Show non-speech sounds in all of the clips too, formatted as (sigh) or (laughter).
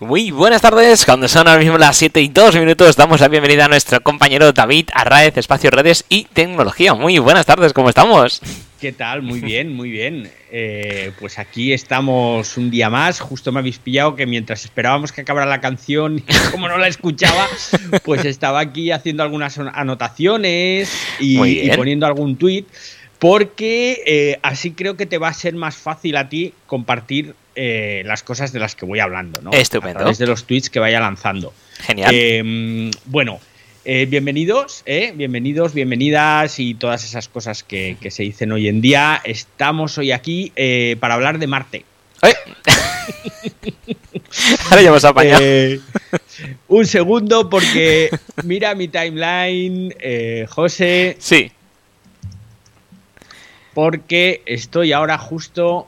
Muy buenas tardes, cuando son ahora mismo las 7 y 2 minutos, damos la bienvenida a nuestro compañero David Arraez, Espacio Redes y Tecnología. Muy buenas tardes, ¿cómo estamos? ¿Qué tal? Muy bien, muy bien. Eh, pues aquí estamos un día más. Justo me habéis pillado que mientras esperábamos que acabara la canción, (laughs) como no la escuchaba, pues estaba aquí haciendo algunas anotaciones y, y poniendo algún tuit porque eh, así creo que te va a ser más fácil a ti compartir eh, las cosas de las que voy hablando, ¿no? Estupendo. A través de los tweets que vaya lanzando. Genial. Eh, bueno, bienvenidos, bienvenidos, bienvenidas y todas esas cosas que, se dicen hoy en día. Estamos hoy aquí para hablar de Marte. (laughs) Ahora ya hemos apañado. un segundo, porque mira mi timeline, José. Sí porque estoy ahora justo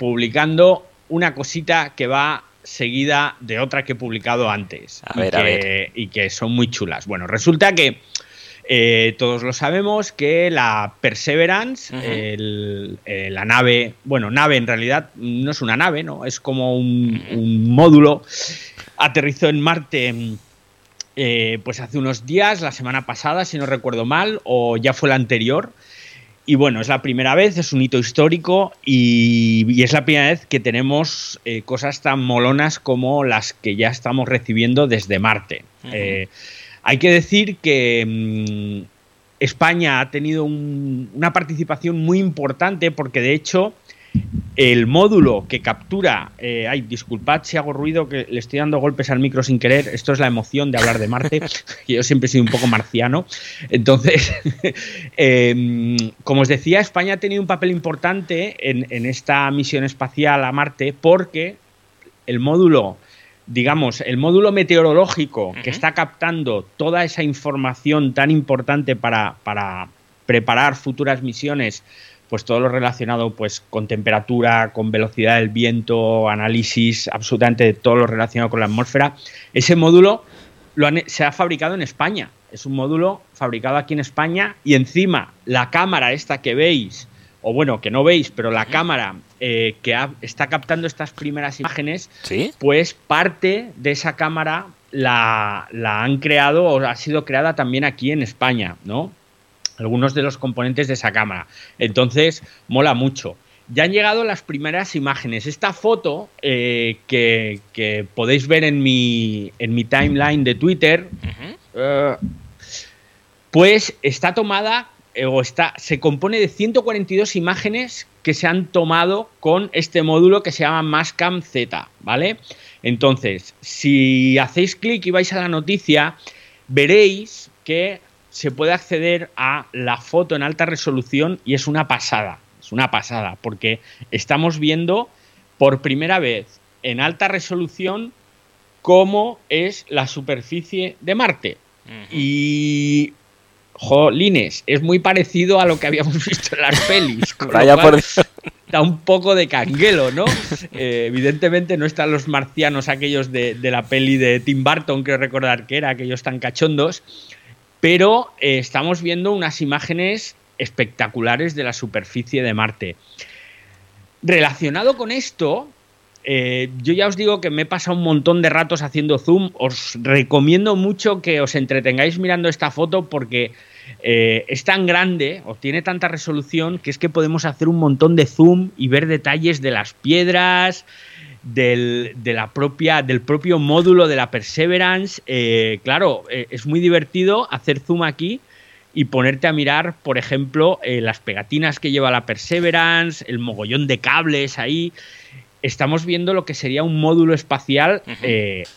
publicando una cosita que va seguida de otra que he publicado antes y, que, son muy chulas. Bueno, resulta que eh, todos lo sabemos que la Perseverance, eh, la nave, bueno, nave en realidad no es una nave, ¿no? Es como un módulo, aterrizó en Marte eh, pues hace unos días, la semana pasada, si no recuerdo mal, o ya fue la anterior. Y bueno, es la primera vez, es un hito histórico y, es la primera vez que tenemos eh, cosas tan molonas como las que ya estamos recibiendo desde Marte. Eh, hay que decir que mm, España ha tenido una participación muy importante porque de hecho el módulo que captura, eh, ay, disculpad si hago ruido, que le estoy dando golpes al micro sin querer, esto es la emoción de hablar de Marte, (laughs) yo siempre he sido un poco marciano, entonces, (laughs) em, como os decía, España ha tenido un papel importante en, esta misión espacial a Marte porque el módulo digamos, el módulo meteorológico que está captando toda esa información tan importante para, para preparar futuras misiones pues todo lo relacionado pues con temperatura, con velocidad del viento, análisis, absolutamente todo lo relacionado con la atmósfera. Ese módulo se ha fabricado en España. Es un módulo fabricado aquí en España y encima la cámara esta que veis, o bueno, que no veis, pero la cámara eh, que está captando estas primeras imágenes, pues parte de esa cámara la, la han creado o ha sido creada también aquí en España, ¿no? Algunos de los componentes de esa cámara. Entonces, mola mucho. Ya han llegado las primeras imágenes. Esta foto eh, que, podéis ver en mi, en mi timeline de Twitter, eh, pues está tomada eh, o está, se compone de 142 imágenes que se han tomado con este módulo que se llama Mascam Z, ¿vale? Entonces, si hacéis clic y vais a la noticia, veréis que se puede acceder a la foto en alta resolución y es una pasada, es una pasada, porque estamos viendo por primera vez en alta resolución cómo es la superficie de Marte. Y jolines, es muy parecido a lo que habíamos (laughs) visto en las pelis. Da un poco de canguelo, ¿no? Eh, evidentemente no están los marcianos aquellos de, de, la peli de Tim Burton, creo recordar que era, aquellos tan cachondos, pero eh, estamos viendo unas imágenes espectaculares de la superficie de Marte. Relacionado con esto, eh, yo ya os digo que me he pasado un montón de ratos haciendo zoom. Os recomiendo mucho que os entretengáis mirando esta foto porque eh, es tan grande o tiene tanta resolución que es que podemos hacer un montón de zoom y ver detalles de las piedras, del, de la propia, del propio módulo de la Perseverance. Eh, claro, eh, es muy divertido hacer zoom aquí y ponerte a mirar, por ejemplo, eh, las pegatinas que lleva la Perseverance, el mogollón de cables ahí. Estamos viendo lo que sería un módulo espacial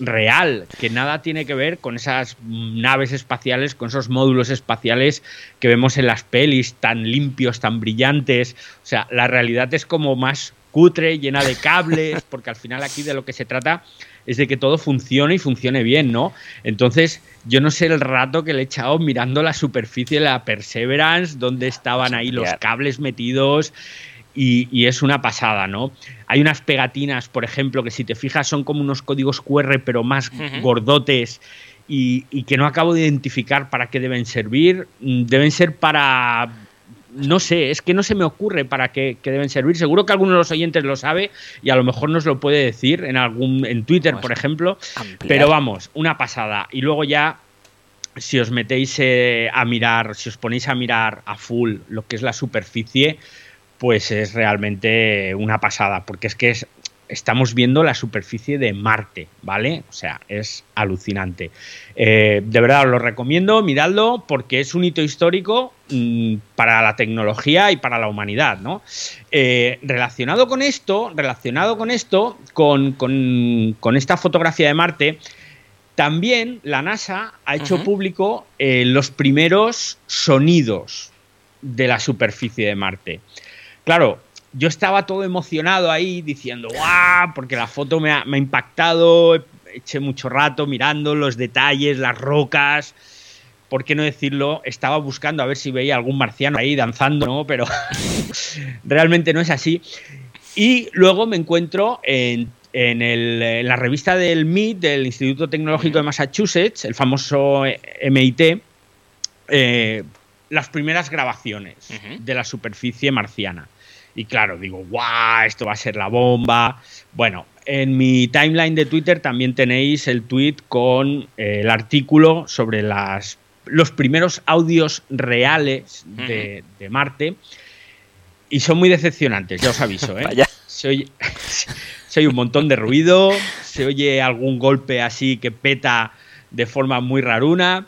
real, que nada tiene que ver con esas naves espaciales, con esos módulos espaciales que vemos en las pelis, tan limpios, tan brillantes. O sea, la realidad es como más cutre, llena de cables, porque al final aquí de lo que se trata es de que todo funcione y funcione bien, ¿no? Entonces, yo no sé el rato que le he echado mirando la superficie de la Perseverance, donde estaban ahí los cables metidos. Y, es una pasada, ¿no? Hay unas pegatinas, por ejemplo, que si te fijas son como unos códigos QR, pero más gordotes y, y, que no acabo de identificar para qué deben servir. Mm, deben ser para no sé, es que no se me ocurre para qué, deben servir. Seguro que alguno de los oyentes lo sabe y a lo mejor nos lo puede decir en algún en Twitter, por ejemplo. Pero vamos, una pasada. Y luego ya si os metéis eh, a mirar, si os ponéis a mirar a full lo que es la superficie, pues es realmente una pasada, porque es que es, estamos viendo la superficie de Marte, ¿vale? O sea, es alucinante. Eh, de verdad os lo recomiendo, miradlo, porque es un hito histórico mm, para la tecnología y para la humanidad, ¿no? Eh, relacionado con esto, relacionado con esto, con, con, esta fotografía de Marte, también la NASA ha hecho público eh, los primeros sonidos de la superficie de Marte. Claro, yo estaba todo emocionado ahí diciendo, ¡guau! Porque la foto me ha, impactado, eché mucho rato mirando los detalles, las rocas. ¿Por qué no decirlo? Estaba buscando a ver si veía algún marciano ahí danzando, ¿no? Pero (laughs) realmente no es así. Y luego me encuentro en, la revista del MIT, del Instituto Tecnológico de Massachusetts, el famoso MIT, eh, las primeras grabaciones de la superficie marciana. Y claro, digo, ¡guau! Esto va a ser la bomba. Bueno, en mi timeline de Twitter también tenéis el tweet con eh, el artículo sobre las, los primeros audios reales de, Marte. Y son muy decepcionantes, ya os aviso. ¿eh? (laughs) Se, oye, (laughs) se, un montón de ruido, se oye algún golpe así que peta de forma muy raruna.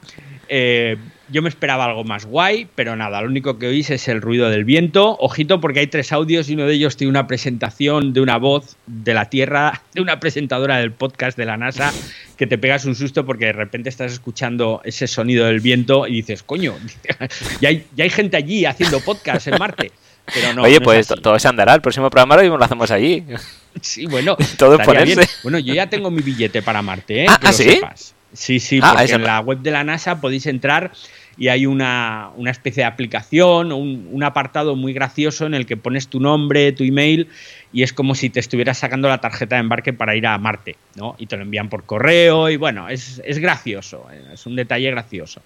Eh, yo me esperaba algo más guay, pero nada, lo único que oís es el ruido del viento. Ojito porque hay tres audios y uno de ellos tiene una presentación de una voz de la Tierra, (laughs) de una presentadora del podcast de la NASA, que te pegas un susto porque de repente estás escuchando ese sonido del viento y dices, coño, (laughs) ya hay, hay gente allí haciendo podcast en Marte. Pero no, Oye, pues todo se andará. El próximo programa lo hacemos allí. (laughs) Sí, bueno. todo ponerse. Bueno, yo ya tengo mi billete para Marte, ¿eh? Ah, ¿ah sí? Sí, sí, ah, porque en la web de la NASA podéis entrar y hay una, especie de aplicación, un, un, apartado muy gracioso en el que pones tu nombre, tu email y es como si te estuvieras sacando la tarjeta de embarque para ir a Marte, ¿no? Y te lo envían por correo y bueno, es, gracioso, es un detalle gracioso.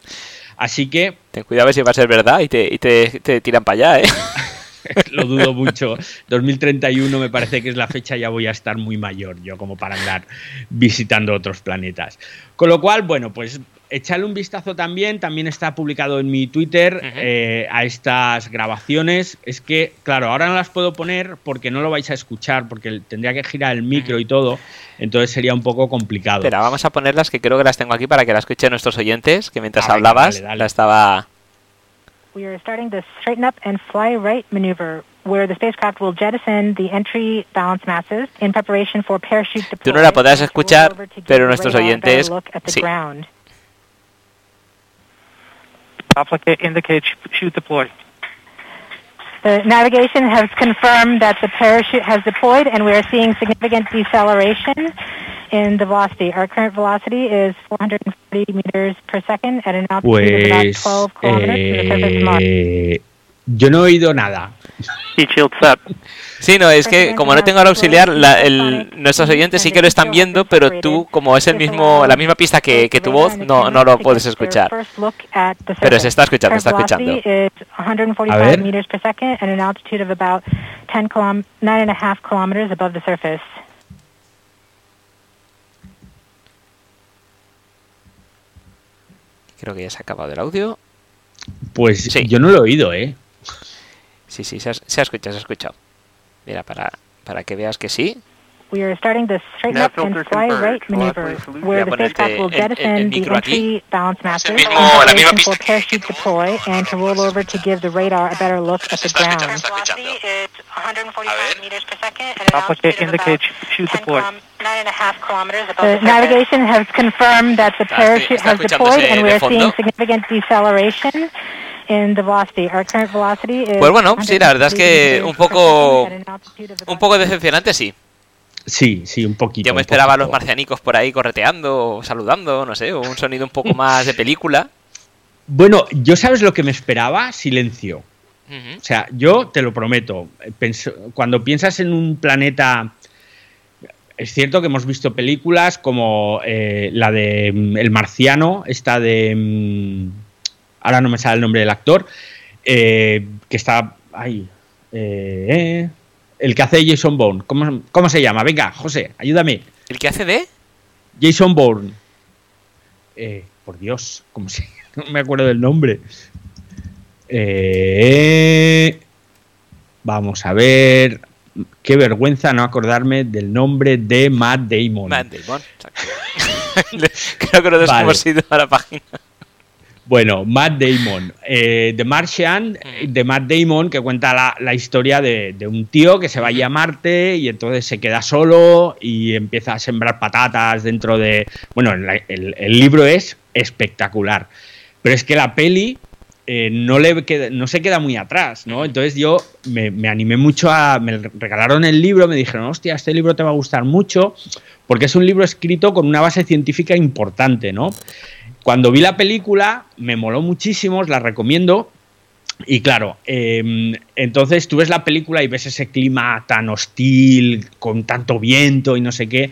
Así que... Ten cuidado a ver si va a ser verdad y te, y te, te tiran para allá, ¿eh? (laughs) (laughs) lo dudo mucho. 2031 me parece que es la fecha, ya voy a estar muy mayor yo como para andar visitando otros planetas. Con lo cual, bueno, pues echarle un vistazo también, también está publicado en mi Twitter eh, a estas grabaciones. Es que, claro, ahora no las puedo poner porque no lo vais a escuchar, porque tendría que girar el micro y todo, entonces sería un poco complicado. Espera, vamos a ponerlas que creo que las tengo aquí para que las escuchen nuestros oyentes, que mientras ah, hablabas la estaba we are starting the straighten up and fly right maneuver, where the spacecraft will jettison the entry balance masses in preparation for parachute deploy. Tú no la podrás escuchar, pero nuestros oyentes sí. Applicate indicate chute deploy. The navigation has confirmed that the parachute has deployed and we are seeing significant deceleration in the velocity. Our current velocity is 440 meters per second at an altitude pues, of about 12 kilometers eh, yo no he oído nada. Sí, no, es que como no tengo el auxiliar, la, el, nuestros oyentes sí que lo están viendo, pero tú, como es el mismo, la misma pista que, que tu voz, no, no lo puedes escuchar. Pero se está escuchando, está escuchando. A ver. Creo que ya se ha acabado el audio. Pues sí. yo no lo he oído, ¿eh? Sí, sí, se ha, se ha escuchado, se ha escuchado. Mira, para, para que veas que sí. We are starting the straighten up and fly right maneuver, where the spacecraft will jettison the entry balance master in preparation for parachute deploy and to roll over to give the radar a better look at the ground. Velocity is 145 meters per second and an altitude of about 10 deploy. Nine and a half kilometers above the, the navigation has confirmed that the parachute has deployed and we are seeing significant deceleration. Pues bueno, sí, la verdad es que un poco un poco decepcionante, sí. Sí, sí, un poquito. Yo me esperaba a los marcianicos por ahí correteando, saludando, no sé, o un sonido un poco más de película. Bueno, yo sabes lo que me esperaba, silencio. O sea, yo te lo prometo, cuando piensas en un planeta es cierto que hemos visto películas como eh, la de mm, El Marciano, esta de mm, ahora no me sale el nombre del actor, eh, que está ahí. Eh, el que hace Jason Bourne. ¿Cómo, ¿Cómo, se llama? Venga, José, ayúdame. ¿El que hace de? Jason Bourne. Eh, por Dios, ¿cómo se (laughs) No me acuerdo del nombre. Eh, vamos a ver. Qué vergüenza no acordarme del nombre de Matt Damon. Matt Damon, (laughs) Creo que lo hemos ido a la página. Bueno, Matt Damon, eh, The Martian, mm. de Matt Damon, que cuenta la, historia de, un tío que se va a Marte y entonces se queda solo y empieza a sembrar patatas dentro de... Bueno, el, libro es espectacular, pero es que la peli eh, no, le no se queda muy atrás, ¿no? Entonces yo me, me, animé mucho a... Me regalaron el libro, me dijeron, hostia, este libro te va a gustar mucho, porque es un libro escrito con una base científica importante, ¿no? Cuando vi la película, me moló muchísimo, os la recomiendo. Y claro, em, entonces tú ves la película y ves ese clima tan hostil, con tanto viento y no sé qué.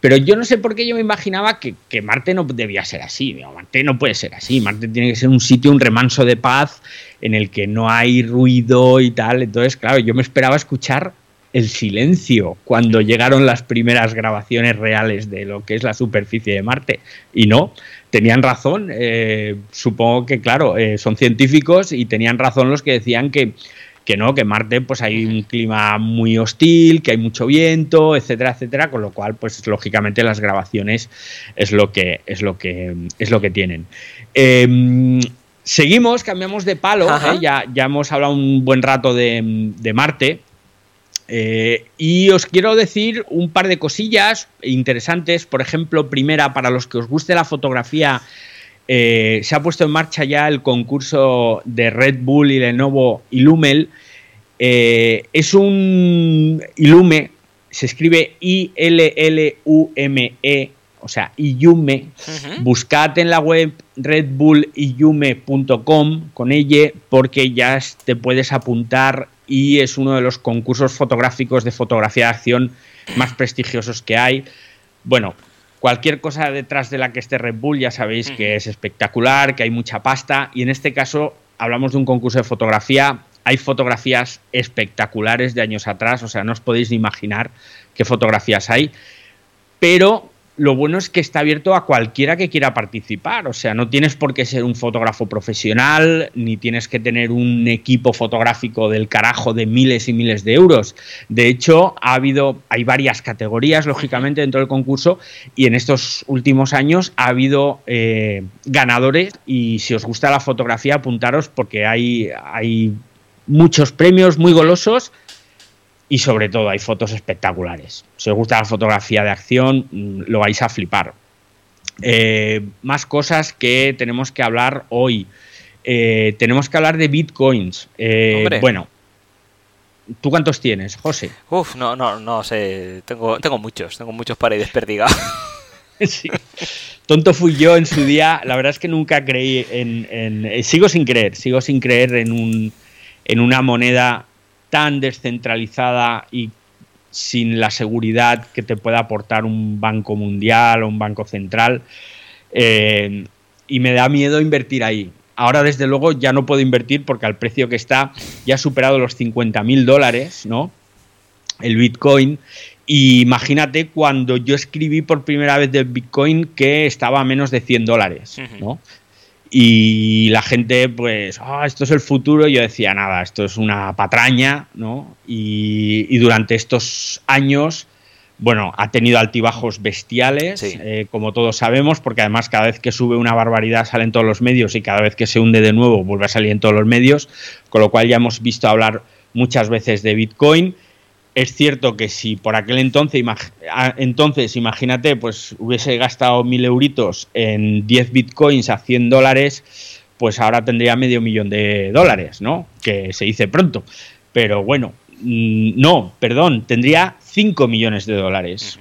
Pero yo no sé por qué yo me imaginaba que, que, Marte no debía ser así. Marte no puede ser así. Marte tiene que ser un sitio, un remanso de paz en el que no hay ruido y tal. Entonces, claro, yo me esperaba escuchar el silencio cuando llegaron las primeras grabaciones reales de lo que es la superficie de Marte. Y no, tenían razón. Eh, supongo que, claro, eh, son científicos y tenían razón los que decían que, que no, que Marte pues hay un clima muy hostil, que hay mucho viento, etcétera, etcétera, con lo cual, pues lógicamente las grabaciones es lo que, es lo que, es lo que tienen. Em, seguimos, cambiamos de palo, ¿eh? ya, ya hemos hablado un buen rato de, de Marte. Eh, y os quiero decir un par de cosillas interesantes. Por ejemplo, primera, para los que os guste la fotografía, eh, se ha puesto en marcha ya el concurso de Red Bull y Lenovo Illumel. Eh, es un Illume, se escribe I-L-L-U-M-E, o sea, Illume. Buscad en la web redbullyume.com con ella porque ya te puedes apuntar y es uno de los concursos fotográficos de fotografía de acción más prestigiosos que hay. Bueno, cualquier cosa detrás de la que esté Red Bull ya sabéis que es espectacular, que hay mucha pasta y en este caso hablamos de un concurso de fotografía. Hay fotografías espectaculares de años atrás, o sea, no os podéis ni imaginar qué fotografías hay, pero lo bueno es que está abierto a cualquiera que quiera participar. O sea, no tienes por qué ser un fotógrafo profesional, ni tienes que tener un equipo fotográfico del carajo de miles y miles de euros. De hecho, ha habido, hay varias categorías, lógicamente, dentro del concurso, y en estos últimos años ha habido eh, ganadores. Y si os gusta la fotografía, apuntaros porque hay, hay muchos premios muy golosos y sobre todo hay fotos espectaculares. Si os gusta la fotografía de acción, mm, lo vais a flipar. Eh, más cosas que tenemos que hablar hoy. Eh, tenemos que hablar de bitcoins. Eh, bueno, ¿tú cuántos tienes, José? Uf, no, no, no sé. Tengo, tengo muchos, tengo muchos para ir desperdigados. (laughs) sí. Tonto fui yo en su día. La verdad es que nunca creí en. en sigo sin creer, sigo sin creer en, un, en una moneda tan descentralizada y sin la seguridad que te pueda aportar un banco mundial o un banco central. Eh, y me da miedo invertir ahí. Ahora, desde luego, ya no puedo invertir porque al precio que está ya ha superado los 50 mil dólares, ¿no? El Bitcoin. Y imagínate cuando yo escribí por primera vez del Bitcoin que estaba a menos de 100 dólares, ¿no? Y la gente, pues, ah, esto es el futuro. Y yo decía, nada, esto es una patraña, ¿no? Y, durante estos años, bueno, ha tenido altibajos bestiales, eh, como todos sabemos, porque además cada vez que sube una barbaridad sale en todos los medios y cada vez que se hunde de nuevo vuelve a salir en todos los medios, con lo cual ya hemos visto hablar muchas veces de Bitcoin. Es cierto que si por aquel entonces, entonces imagínate, pues hubiese gastado mil euritos en 10 bitcoins a 100 dólares, pues ahora tendría medio millón de dólares, ¿no? Que se dice pronto. Pero bueno, mm, no, perdón, tendría 5 millones de dólares.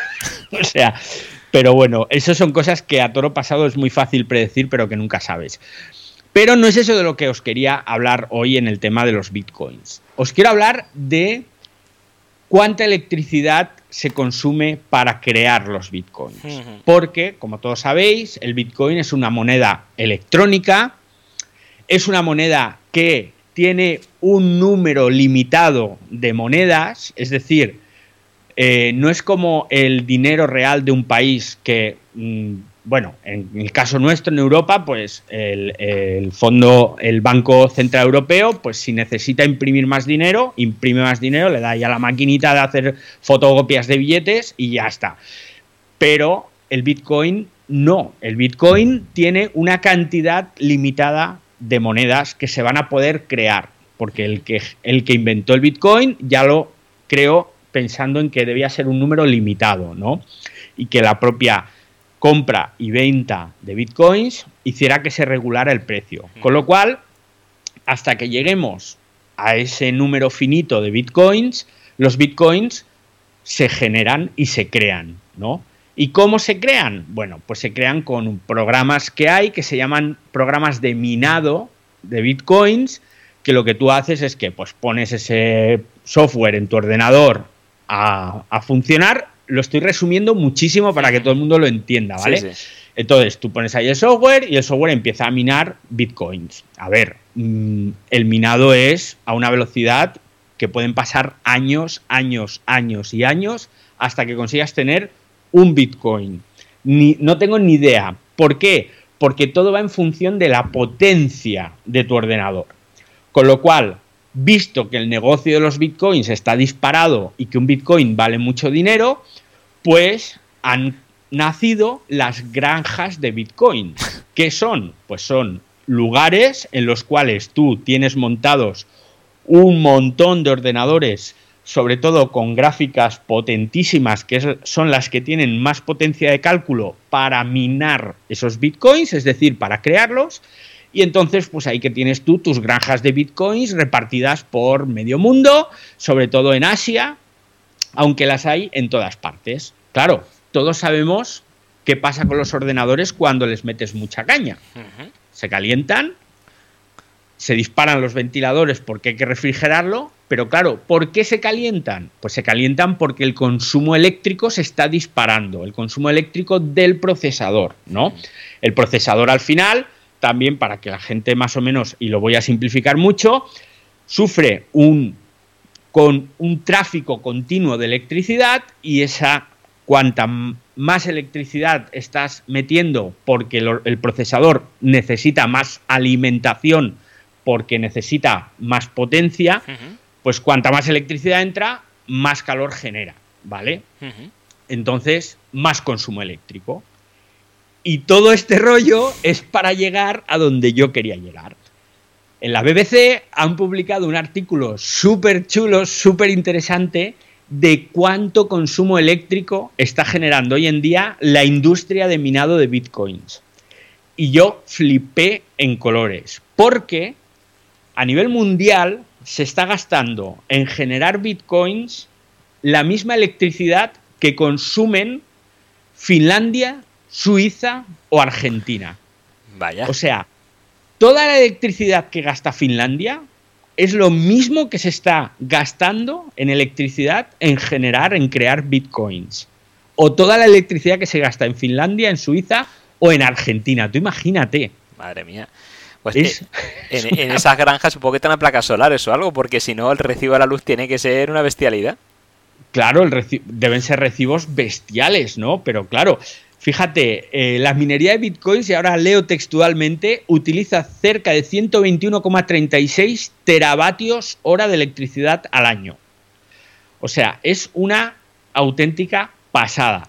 (laughs) o sea, pero bueno, eso son cosas que a toro pasado es muy fácil predecir, pero que nunca sabes. Pero no es eso de lo que os quería hablar hoy en el tema de los bitcoins. Os quiero hablar de cuánta electricidad se consume para crear los bitcoins. Porque, como todos sabéis, el bitcoin es una moneda electrónica, es una moneda que tiene un número limitado de monedas, es decir, eh, no es como el dinero real de un país que, mm, bueno, en el caso nuestro en Europa, pues el, fondo, el Banco Central Europeo, pues si necesita imprimir más dinero, imprime más dinero, le da ya la maquinita de hacer fotocopias de billetes y ya está. Pero el Bitcoin no, el Bitcoin tiene una cantidad limitada de monedas que se van a poder crear, porque el que, el que inventó el Bitcoin ya lo creó pensando en que debía ser un número limitado, ¿no? Y que la propia compra y venta de Bitcoins hiciera que se regulara el precio. Con lo cual, hasta que lleguemos a ese número finito de Bitcoins, los Bitcoins se generan y se crean, ¿no? ¿Y cómo se crean? Bueno, pues se crean con programas que hay que se llaman programas de minado de bitcoins, que lo que tú haces es que pues pones ese software en tu ordenador a, funcionar. Lo estoy resumiendo muchísimo para que todo el mundo lo entienda, ¿vale? Entonces tú pones ahí el software y el software empieza a minar bitcoins. A ver, mm, el minado es a una velocidad que pueden pasar años, años, años y años hasta que consigas tener un Bitcoin. Ni, no tengo ni idea. ¿Por qué? Porque todo va en función de la potencia de tu ordenador. Con lo cual, visto que el negocio de los bitcoins está disparado y que un bitcoin vale mucho dinero, pues han nacido las granjas de bitcoin. (laughs) ¿Qué son? Pues son lugares en los cuales tú tienes montados un montón de ordenadores sobre todo con gráficas potentísimas, que son las que tienen más potencia de cálculo para minar esos bitcoins, es decir, para crearlos. Y entonces, pues ahí que tienes tú tus granjas de bitcoins repartidas por medio mundo, sobre todo en Asia, aunque las hay en todas partes. Claro, todos sabemos qué pasa con los ordenadores cuando les metes mucha caña. Se calientan, se disparan los ventiladores porque hay que refrigerarlo pero claro, ¿por qué se calientan? Pues se calientan porque el consumo eléctrico se está disparando, el consumo eléctrico del procesador, ¿no? El procesador al final, también para que la gente más o menos, y lo voy a simplificar mucho, sufre un, con un tráfico continuo de electricidad y esa cuanta más electricidad estás metiendo porque el, procesador necesita más alimentación porque necesita más potencia, pues cuanta más electricidad entra, más calor genera, ¿vale? Entonces, más consumo eléctrico. Y todo este rollo es para llegar a donde yo quería llegar. En la BBC han publicado un artículo súper chulo, súper interesante, de cuánto consumo eléctrico está generando hoy en día la industria de minado de bitcoins. Y yo flipé en colores, porque a nivel mundial se está gastando en generar bitcoins la misma electricidad que consumen Finlandia, Suiza o Argentina. Vaya. O sea, toda la electricidad que gasta Finlandia es lo mismo que se está gastando en electricidad en generar, en crear bitcoins. O toda la electricidad que se gasta en Finlandia, en Suiza o en Argentina. Tú imagínate. Madre mía. Pues (laughs) en, esas granjas supongo que están placas solares o algo, porque si no el recibo de la luz tiene que ser una bestialidad. Claro, deben ser recibos bestiales, ¿no? Pero claro, fíjate, eh, la minería de bitcoins, y ahora leo textualmente, utiliza cerca de 121,36 teravatios hora de electricidad al año. O sea, es una auténtica pasada.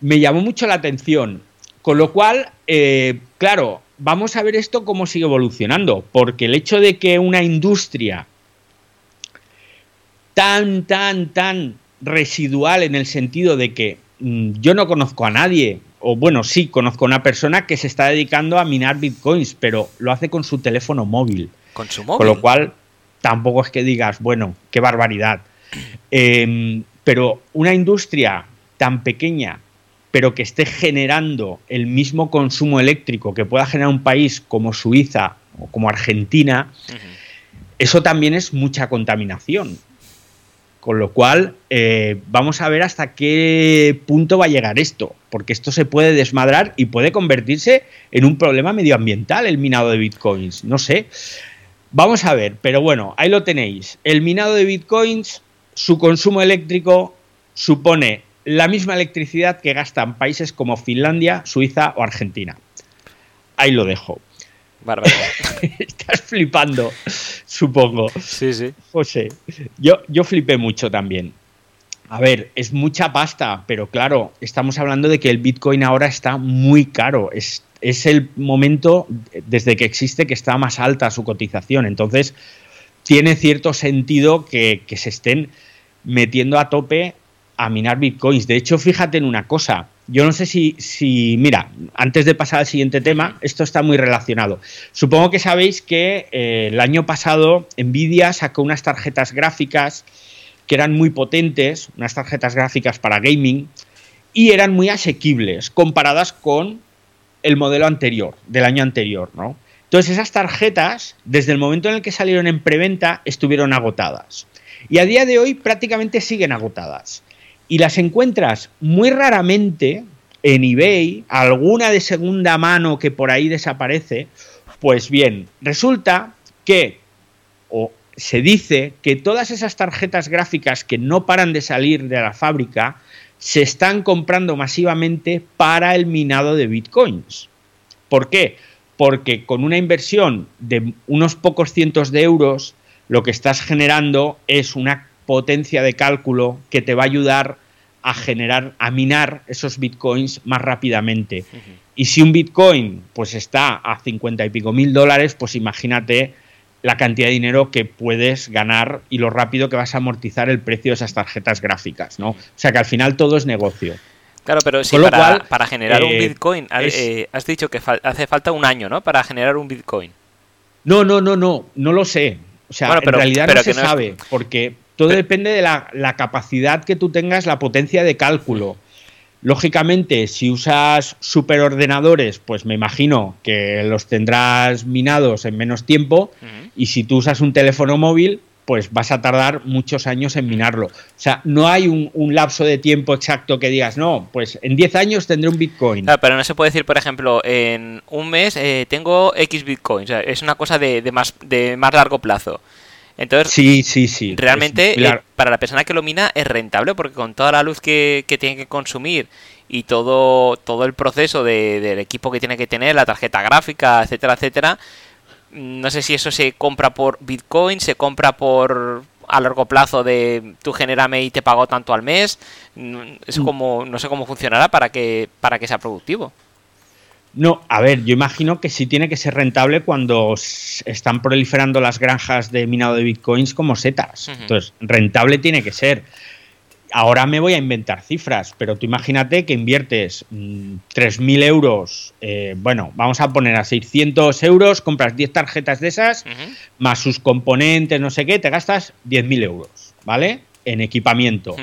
Me llamó mucho la atención, con lo cual, eh, claro, vamos a ver esto cómo sigue evolucionando, porque el hecho de que una industria tan, tan, tan residual en el sentido de que yo no conozco a nadie, o bueno, sí, conozco a una persona que se está dedicando a minar bitcoins, pero lo hace con su teléfono móvil. Con su móvil. Con lo cual, tampoco es que digas, bueno, qué barbaridad. Em, pero una industria tan pequeña pero que esté generando el mismo consumo eléctrico que pueda generar un país como Suiza o como Argentina, eso también es mucha contaminación. Con lo cual, eh, vamos a ver hasta qué punto va a llegar esto, porque esto se puede desmadrar y puede convertirse en un problema medioambiental el minado de bitcoins. No sé. Vamos a ver, pero bueno, ahí lo tenéis. El minado de bitcoins, su consumo eléctrico supone la misma electricidad que gastan países como Finlandia, Suiza o Argentina. Ahí lo dejo. (laughs) Estás flipando, supongo. Sí, sí. José, yo, yo flipé mucho también. A ver, es mucha pasta, pero claro, estamos hablando de que el Bitcoin ahora está muy caro. Es, es el momento desde que existe que está más alta su cotización. Entonces, tiene cierto sentido que, que se estén metiendo a tope a minar bitcoins. De hecho, fíjate en una cosa. Yo no sé si, si, mira, antes de pasar al siguiente tema, esto está muy relacionado. Supongo que sabéis que eh, el año pasado Nvidia sacó unas tarjetas gráficas que eran muy potentes, unas tarjetas gráficas para gaming, y eran muy asequibles comparadas con el modelo anterior, del año anterior, ¿no? Entonces esas tarjetas, desde el momento en el que salieron en preventa, estuvieron agotadas. Y a día de hoy prácticamente siguen agotadas y las encuentras muy raramente en eBay, alguna de segunda mano que por ahí desaparece, pues bien, resulta que, o se dice que todas esas tarjetas gráficas que no paran de salir de la fábrica se están comprando masivamente para el minado de bitcoins. ¿Por qué? Porque con una inversión de unos pocos cientos de euros, lo que estás generando es una potencia de cálculo que te va a ayudar a generar, a minar esos bitcoins más rápidamente. Y si un bitcoin pues está a 50 y pico mil dólares, pues imagínate la cantidad de dinero que puedes ganar y lo rápido que vas a amortizar el precio de esas tarjetas gráficas, ¿no? O sea que al final todo es negocio. Claro, pero si para, para, generar un eh, Bitcoin, eh, has dicho que hace falta un año, ¿no? Para generar un Bitcoin. No, no, no, no, no lo sé. O sea, en realidad no se sabe, porque todo depende de la, capacidad que tú tengas, la potencia de cálculo. Lógicamente, si usas superordenadores, pues me imagino que los tendrás minados en menos tiempo. Y si tú usas un teléfono móvil, pues vas a tardar muchos años en minarlo. O sea, no hay un, lapso de tiempo exacto que digas, no, pues en 10 años tendré un Bitcoin. pero no se puede decir, por ejemplo, en un mes eh, tengo X Bitcoin. O sea, es una cosa de, más, de más largo plazo. Entonces, sí, sí, sí. Realmente, eh, para la persona que lo mina es rentable porque con toda la luz que, tiene que consumir y todo, todo el proceso del equipo que tiene que tener, la tarjeta gráfica, etcétera, etcétera, no sé si eso se compra por Bitcoin, se compra por a largo plazo de tú genérame y te pago tanto al mes. Es mm. como, no sé cómo funcionará para que, para que sea productivo. No, a ver, yo imagino que sí tiene que ser rentable cuando están proliferando las granjas de minado de bitcoins como setas. Entonces, rentable tiene que ser ahora me voy a inventar cifras, pero tú imagínate que inviertes 3.000 mm, euros, eh, bueno, vamos a poner a 600 euros, compras 10 tarjetas de esas, más sus componentes, no sé qué, te gastas 10.000 euros, ¿vale? En equipamiento.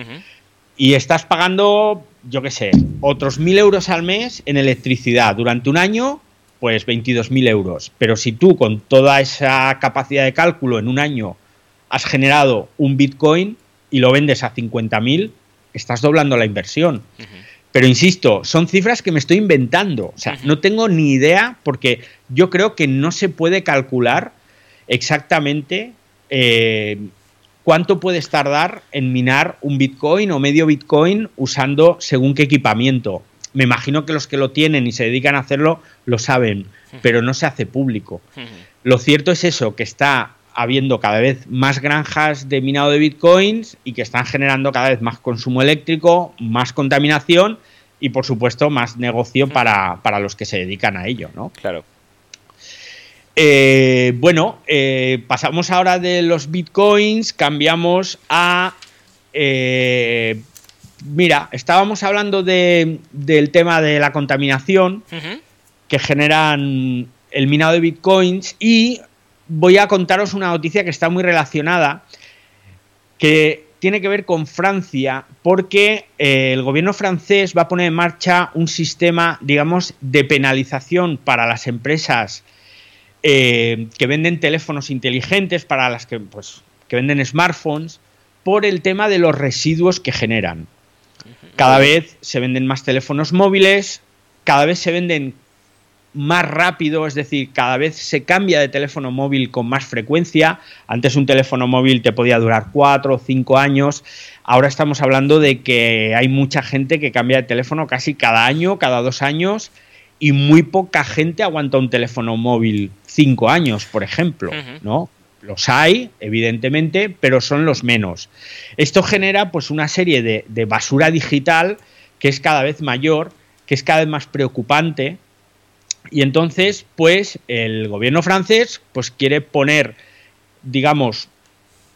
Y estás pagando, yo qué sé, otros 1.000 euros al mes en electricidad. Durante un año, pues 22.000 euros. Pero si tú con toda esa capacidad de cálculo en un año has generado un Bitcoin, y lo vendes a 50.000, estás doblando la inversión. Pero insisto, son cifras que me estoy inventando. O sea, no tengo ni idea porque yo creo que no se puede calcular exactamente eh, cuánto puedes tardar en minar un Bitcoin o medio Bitcoin usando según qué equipamiento. Me imagino que los que lo tienen y se dedican a hacerlo lo saben, pero no se hace público. Lo cierto es eso, que está habiendo cada vez más granjas de minado de bitcoins y que están generando cada vez más consumo eléctrico, más contaminación y por supuesto más negocio para, los que se dedican a ello, ¿no? Claro. Eh, bueno, eh, pasamos ahora de los bitcoins, cambiamos a... Eh, mira, estábamos hablando de, del tema de la contaminación que generan el minado de bitcoins y voy a contaros una noticia que está muy relacionada, que tiene que ver con Francia, porque eh, el gobierno francés va a poner en marcha un sistema, digamos, de penalización para las empresas eh, que venden teléfonos inteligentes, para las que, pues, que venden smartphones, por el tema de los residuos que generan. Cada vez se venden más teléfonos móviles, cada vez se venden más rápido, es decir, cada vez se cambia de teléfono móvil con más frecuencia. Antes un teléfono móvil te podía durar cuatro o cinco años. Ahora estamos hablando de que hay mucha gente que cambia de teléfono casi cada año, cada dos años, y muy poca gente aguanta un teléfono móvil cinco años, por ejemplo, ¿no? Los hay, evidentemente, pero son los menos. Esto genera pues una serie de, de basura digital que es cada vez mayor, que es cada vez más preocupante y entonces, pues, el gobierno francés pues, quiere poner, digamos,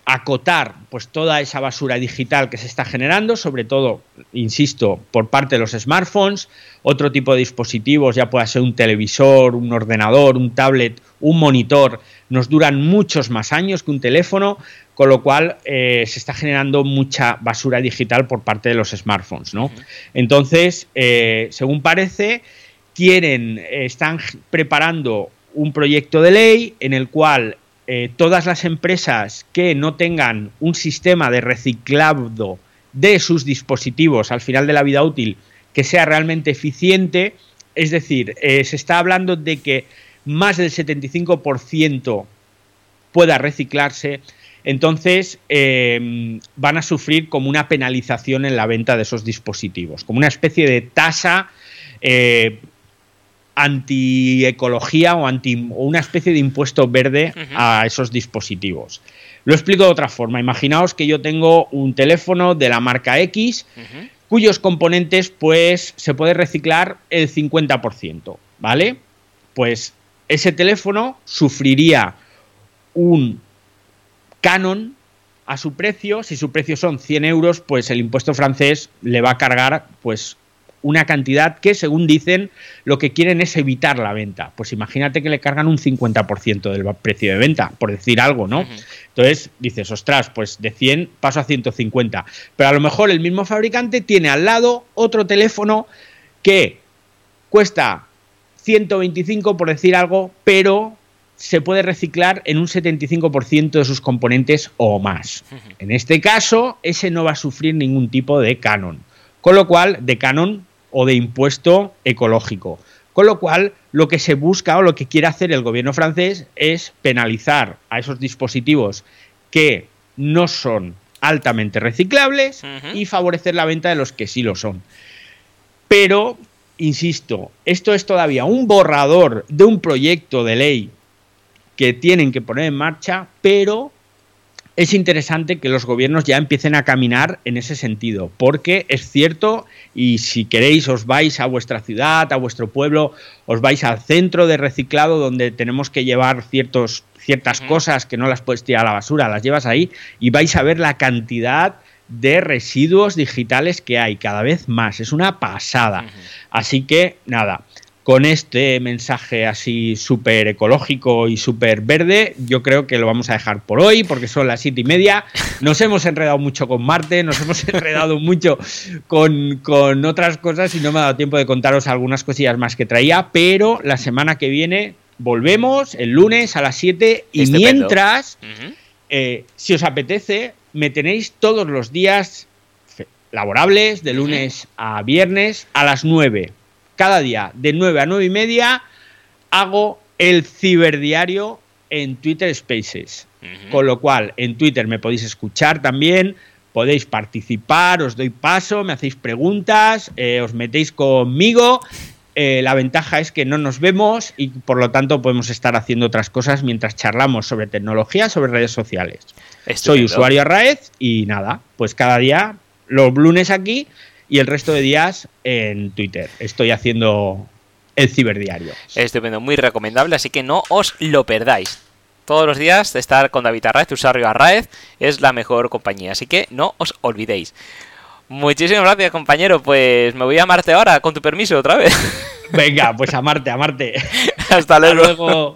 acotar pues toda esa basura digital que se está generando, sobre todo, insisto, por parte de los smartphones, otro tipo de dispositivos, ya pueda ser un televisor, un ordenador, un tablet, un monitor, nos duran muchos más años que un teléfono, con lo cual eh, se está generando mucha basura digital por parte de los smartphones, ¿no? Entonces, eh, según parece, quieren, están preparando un proyecto de ley en el cual eh, todas las empresas que no tengan un sistema de reciclado de sus dispositivos al final de la vida útil que sea realmente eficiente, es decir, eh, se está hablando de que más del 75% pueda reciclarse, entonces van a sufrir como una penalización en la venta de esos dispositivos, como una especie de tasa antiecología o, anti, o una especie de impuesto verde a esos dispositivos. Lo explico de otra forma. Imaginaos que yo tengo un teléfono de la marca X cuyos componentes pues se puede reciclar el 50%, ¿vale? Pues ese teléfono sufriría un canon a su precio, si su precio son 100 euros, pues el impuesto francés le va a cargar pues una cantidad que, según dicen, lo que quieren es evitar la venta. Pues imagínate que le cargan un 50% del precio de venta, por decir algo, ¿no? Entonces dices, ostras, pues de 100 paso a 150. Pero a lo mejor el mismo fabricante tiene al lado otro teléfono que cuesta 125, por decir algo, pero se puede reciclar en un 75% de sus componentes o más. En este caso, ese no va a sufrir ningún tipo de canon. Con lo cual, de canon o de impuesto ecológico. Con lo cual, lo que se busca o lo que quiere hacer el gobierno francés es penalizar a esos dispositivos que no son altamente reciclables y favorecer la venta de los que sí lo son. Pero, insisto, esto es todavía un borrador de un proyecto de ley que tienen que poner en marcha, pero es interesante que los gobiernos ya empiecen a caminar en ese sentido, porque es cierto, y si queréis os vais a vuestra ciudad, a vuestro pueblo, os vais al centro de reciclado donde tenemos que llevar ciertos, ciertas cosas que no las puedes tirar a la basura, las llevas ahí y vais a ver la cantidad de residuos digitales que hay cada vez más, es una pasada. Así que nada, con este mensaje así súper ecológico y súper verde, yo creo que lo vamos a dejar por hoy, porque son las siete y media. Nos hemos enredado mucho con Marte, nos hemos (laughs) enredado mucho con, otras cosas y no me ha dado tiempo de contaros algunas cosillas más que traía, pero la semana que viene volvemos el lunes a las 7 y mientras, eh, si os apetece, me tenéis todos los días laborables, de lunes a viernes, a las 9 cada día de 9 a 9 y media hago el ciberdiario en Twitter Spaces. Con lo cual, en Twitter me podéis escuchar también, podéis participar, os doy paso, me hacéis preguntas, eh, os metéis conmigo. Eh, la ventaja es que no nos vemos y por lo tanto podemos estar haciendo otras cosas mientras charlamos sobre tecnología, sobre redes sociales. Soy usuario Arraez y nada, pues cada día, los lunes aquí y el resto de días en Twitter. Estoy haciendo el ciberdiario. Estupendo, muy recomendable, así que no os lo perdáis. Todos los días estar con David Arraez, usuario Arraez, es la mejor compañía, así que no os olvidéis. Muchísimas gracias, compañero. Pues me voy a amarte ahora, con tu permiso, otra vez. Venga, pues a Marte, a Marte. (laughs) Hasta luego.